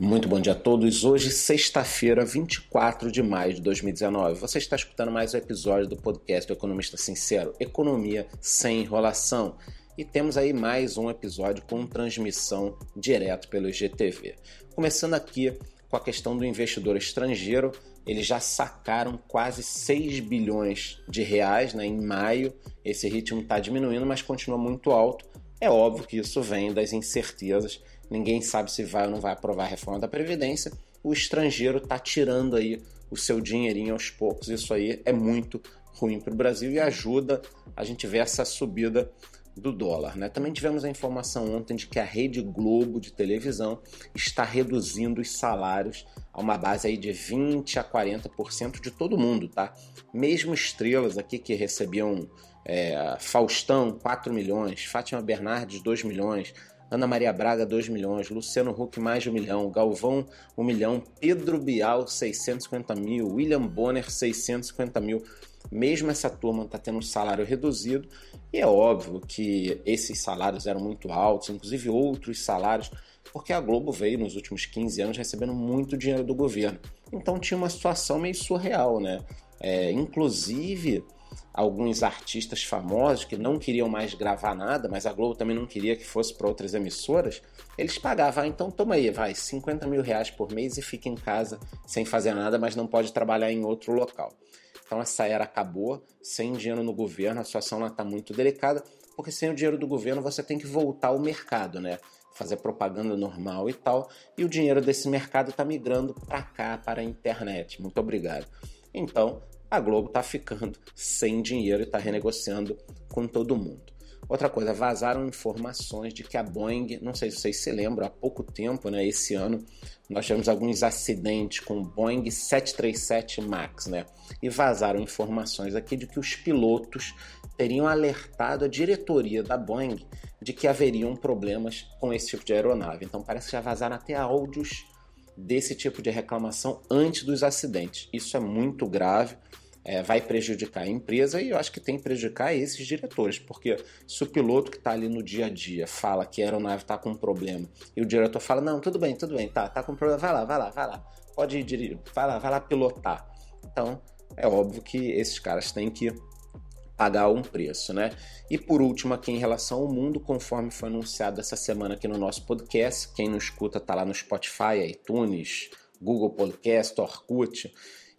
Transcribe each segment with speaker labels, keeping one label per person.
Speaker 1: Muito bom dia a todos. Hoje, sexta-feira, 24 de maio de 2019. Você está escutando mais um episódio do podcast do Economista Sincero, Economia sem enrolação. E temos aí mais um episódio com transmissão direto pelo IGTV. Começando aqui com a questão do investidor estrangeiro, eles já sacaram quase 6 bilhões de reais né, em maio. Esse ritmo está diminuindo, mas continua muito alto. É óbvio que isso vem das incertezas ninguém sabe se vai ou não vai aprovar a reforma da Previdência, o estrangeiro está tirando aí o seu dinheirinho aos poucos. Isso aí é muito ruim para o Brasil e ajuda a gente ver essa subida do dólar. Né? Também tivemos a informação ontem de que a Rede Globo de televisão está reduzindo os salários a uma base aí de 20 a 40% de todo mundo, tá? Mesmo estrelas aqui que recebiam é, Faustão 4 milhões, Fátima Bernardes 2 milhões, Ana Maria Braga, 2 milhões. Luciano Huck, mais de 1 milhão. Galvão, 1 milhão. Pedro Bial, 650 mil. William Bonner, 650 mil. Mesmo essa turma está tendo um salário reduzido, e é óbvio que esses salários eram muito altos, inclusive outros salários, porque a Globo veio nos últimos 15 anos recebendo muito dinheiro do governo. Então tinha uma situação meio surreal, né? É, inclusive alguns artistas famosos que não queriam mais gravar nada, mas a Globo também não queria que fosse para outras emissoras, eles pagavam, ah, então toma aí, vai, 50 mil reais por mês e fica em casa sem fazer nada, mas não pode trabalhar em outro local. Então essa era acabou, sem dinheiro no governo, a situação está muito delicada, porque sem o dinheiro do governo você tem que voltar ao mercado, né? Fazer propaganda normal e tal, e o dinheiro desse mercado está migrando para cá, para a internet. Muito obrigado. Então, a Globo está ficando sem dinheiro e está renegociando com todo mundo. Outra coisa, vazaram informações de que a Boeing, não sei se vocês se lembram, há pouco tempo, né, esse ano, nós tivemos alguns acidentes com o Boeing 737 MAX, né? E vazaram informações aqui de que os pilotos teriam alertado a diretoria da Boeing de que haveriam problemas com esse tipo de aeronave. Então parece que já vazaram até áudios desse tipo de reclamação antes dos acidentes. Isso é muito grave é, vai prejudicar a empresa e eu acho que tem que prejudicar esses diretores, porque se o piloto que está ali no dia a dia fala que a aeronave está com um problema e o diretor fala, não, tudo bem, tudo bem, tá, tá com problema, vai lá, vai lá, vai lá, pode ir, vai lá, vai lá pilotar. Então, é óbvio que esses caras têm que pagar um preço, né? E por último, aqui em relação ao mundo, conforme foi anunciado essa semana aqui no nosso podcast, quem não escuta tá lá no Spotify, iTunes, Google Podcast, Orkut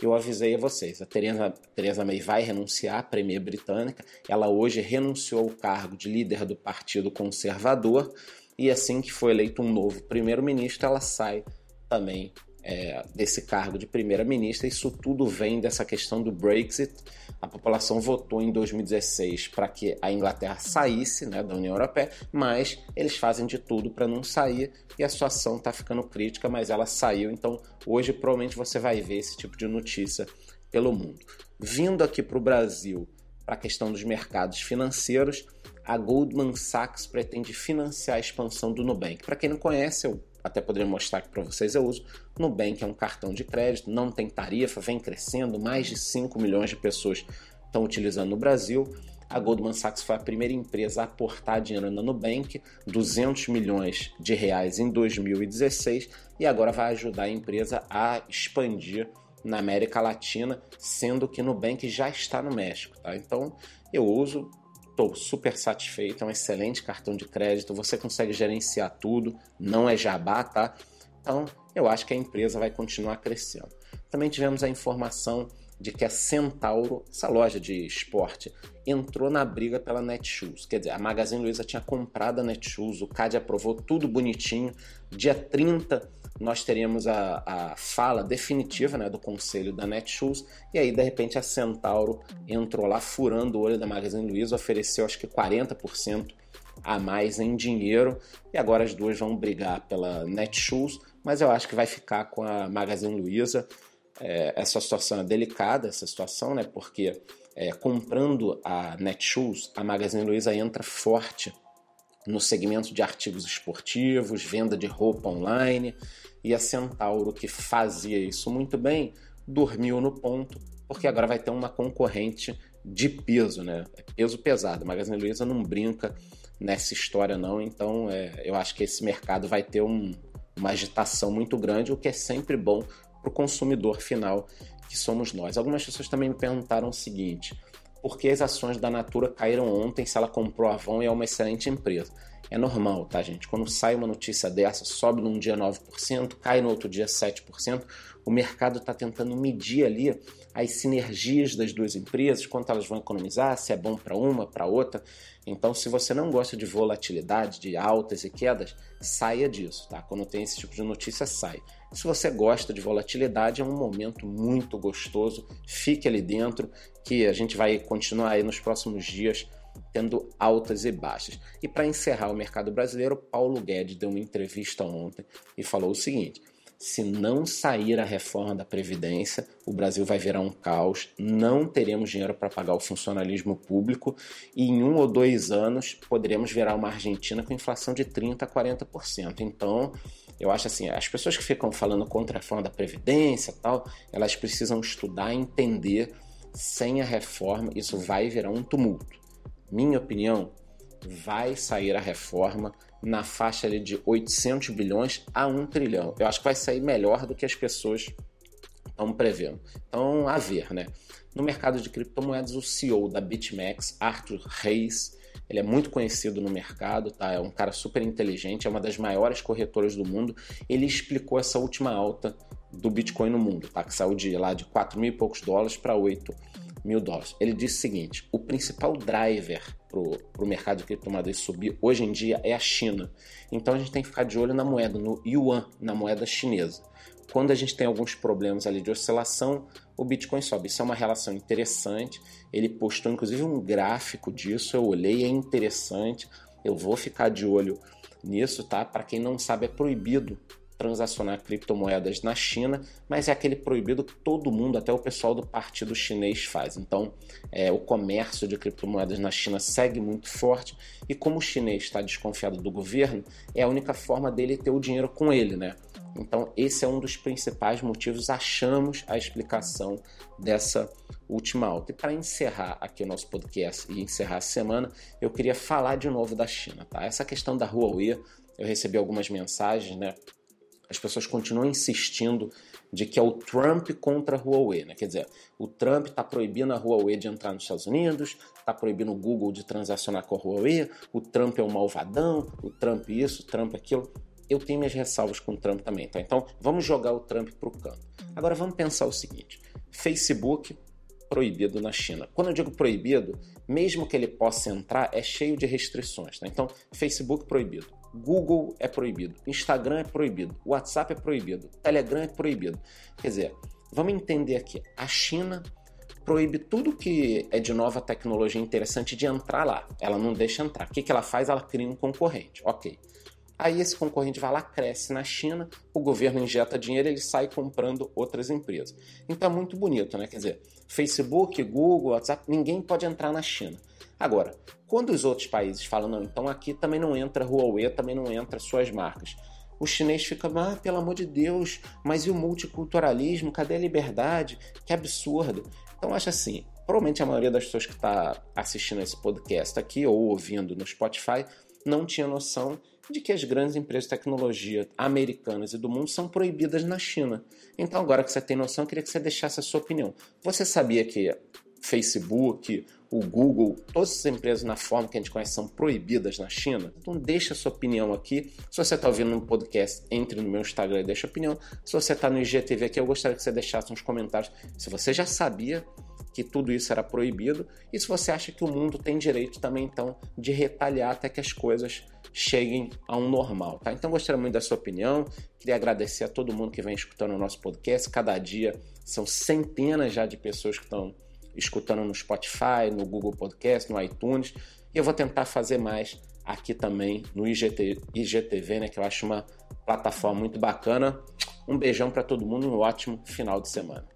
Speaker 1: eu avisei a vocês, a Theresa, May vai renunciar à Premier Britânica. Ela hoje renunciou ao cargo de líder do Partido Conservador e assim que foi eleito um novo primeiro-ministro, ela sai também é, desse cargo de primeira-ministra. Isso tudo vem dessa questão do Brexit. A população votou em 2016 para que a Inglaterra saísse né, da União Europeia, mas eles fazem de tudo para não sair e a situação está ficando crítica, mas ela saiu. Então hoje provavelmente você vai ver esse tipo de notícia pelo mundo. Vindo aqui para o Brasil, para a questão dos mercados financeiros, a Goldman Sachs pretende financiar a expansão do Nubank. Para quem não conhece, eu até poderia mostrar aqui para vocês, eu uso. Nubank é um cartão de crédito, não tem tarifa, vem crescendo, mais de 5 milhões de pessoas estão utilizando no Brasil. A Goldman Sachs foi a primeira empresa a aportar dinheiro na Nubank, 200 milhões de reais em 2016, e agora vai ajudar a empresa a expandir na América Latina, sendo que Nubank já está no México. Tá? Então eu uso, Estou super satisfeito, é um excelente cartão de crédito, você consegue gerenciar tudo, não é jabá, tá? Então, eu acho que a empresa vai continuar crescendo. Também tivemos a informação de que a Centauro, essa loja de esporte, entrou na briga pela Netshoes. Quer dizer, a Magazine Luiza tinha comprado a Netshoes, o CAD aprovou tudo bonitinho. Dia 30 nós teríamos a, a fala definitiva né, do conselho da Netshoes, e aí de repente a Centauro entrou lá furando o olho da Magazine Luiza, ofereceu acho que 40% a mais em dinheiro, e agora as duas vão brigar pela Netshoes, mas eu acho que vai ficar com a Magazine Luiza. É, essa situação é delicada, essa situação, né? Porque é, comprando a Netshoes, a Magazine Luiza entra forte no segmento de artigos esportivos, venda de roupa online, e a Centauro, que fazia isso muito bem, dormiu no ponto, porque agora vai ter uma concorrente de peso, né? É peso pesado. A Magazine Luiza não brinca nessa história, não, então é, eu acho que esse mercado vai ter um, uma agitação muito grande, o que é sempre bom para o consumidor final, que somos nós. Algumas pessoas também me perguntaram o seguinte: por que as ações da Natura caíram ontem se ela comprou a Avon e é uma excelente empresa? É normal, tá, gente? Quando sai uma notícia dessa, sobe num dia 9%, cai no outro dia 7%, o mercado está tentando medir ali as sinergias das duas empresas, quanto elas vão economizar, se é bom para uma, para outra. Então, se você não gosta de volatilidade, de altas e quedas, saia disso, tá? Quando tem esse tipo de notícia, sai. Se você gosta de volatilidade, é um momento muito gostoso. Fique ali dentro, que a gente vai continuar aí nos próximos dias tendo altas e baixas. E para encerrar o mercado brasileiro, Paulo Guedes deu uma entrevista ontem e falou o seguinte: se não sair a reforma da Previdência, o Brasil vai virar um caos, não teremos dinheiro para pagar o funcionalismo público e em um ou dois anos poderemos virar uma Argentina com inflação de 30% a 40%. Então, eu acho assim, as pessoas que ficam falando contra a reforma da Previdência tal, elas precisam estudar e entender sem a reforma isso vai virar um tumulto. Minha opinião, vai sair a reforma na faixa ali de 800 bilhões a 1 trilhão. Eu acho que vai sair melhor do que as pessoas estão prevendo. Então, a ver, né? No mercado de criptomoedas, o CEO da BitMEX, Arthur Reis, ele é muito conhecido no mercado, tá? É um cara super inteligente, é uma das maiores corretoras do mundo. Ele explicou essa última alta do Bitcoin no mundo, tá? Que saiu de lá de 4 mil e poucos dólares para 8 mil dólares. Ele disse o seguinte: o principal driver para o mercado de criptomoedas subir hoje em dia é a China. Então a gente tem que ficar de olho na moeda, no yuan, na moeda chinesa. Quando a gente tem alguns problemas ali de oscilação, o Bitcoin sobe. Isso é uma relação interessante. Ele postou inclusive um gráfico disso, eu olhei, é interessante. Eu vou ficar de olho nisso, tá? Para quem não sabe, é proibido transacionar criptomoedas na China, mas é aquele proibido que todo mundo, até o pessoal do partido chinês faz. Então, é, o comércio de criptomoedas na China segue muito forte e como o chinês está desconfiado do governo, é a única forma dele ter o dinheiro com ele, né? Então, esse é um dos principais motivos, achamos, a explicação dessa última alta. E para encerrar aqui o nosso podcast e encerrar a semana, eu queria falar de novo da China, tá? Essa questão da Huawei, eu recebi algumas mensagens, né? As pessoas continuam insistindo de que é o Trump contra a Huawei, né? Quer dizer, o Trump está proibindo a Huawei de entrar nos Estados Unidos, está proibindo o Google de transacionar com a Huawei, o Trump é um malvadão, o Trump isso, o Trump aquilo. Eu tenho minhas ressalvas com o Trump também, tá? Então, vamos jogar o Trump para o canto. Agora, vamos pensar o seguinte: Facebook proibido na China. Quando eu digo proibido, mesmo que ele possa entrar, é cheio de restrições. Tá? Então, Facebook proibido, Google é proibido, Instagram é proibido, WhatsApp é proibido, Telegram é proibido. Quer dizer, vamos entender aqui: a China proíbe tudo que é de nova tecnologia interessante de entrar lá. Ela não deixa entrar. O que, que ela faz? Ela cria um concorrente. Ok. Aí esse concorrente vai lá, cresce na China, o governo injeta dinheiro ele sai comprando outras empresas. Então é muito bonito, né? Quer dizer, Facebook, Google, WhatsApp, ninguém pode entrar na China. Agora, quando os outros países falam, não, então aqui também não entra Huawei, também não entra suas marcas. O chinês fica, ah, pelo amor de Deus, mas e o multiculturalismo? Cadê a liberdade? Que absurdo. Então, acho assim, provavelmente a maioria das pessoas que está assistindo esse podcast aqui ou ouvindo no Spotify não tinha noção de que as grandes empresas de tecnologia americanas e do mundo são proibidas na China. Então, agora que você tem noção, eu queria que você deixasse a sua opinião. Você sabia que Facebook, o Google, todas essas empresas na forma que a gente conhece são proibidas na China? Então deixa a sua opinião aqui. Se você está ouvindo no podcast, entre no meu Instagram e deixa a opinião. Se você está no IGTV aqui, eu gostaria que você deixasse uns comentários se você já sabia que tudo isso era proibido e se você acha que o mundo tem direito também então de retalhar até que as coisas cheguem a um normal, tá? Então gostaria muito da sua opinião, queria agradecer a todo mundo que vem escutando o nosso podcast, cada dia são centenas já de pessoas que estão escutando no Spotify, no Google Podcast, no iTunes, e eu vou tentar fazer mais aqui também no IGT, IGTV, né, que eu acho uma plataforma muito bacana. Um beijão para todo mundo, um ótimo final de semana.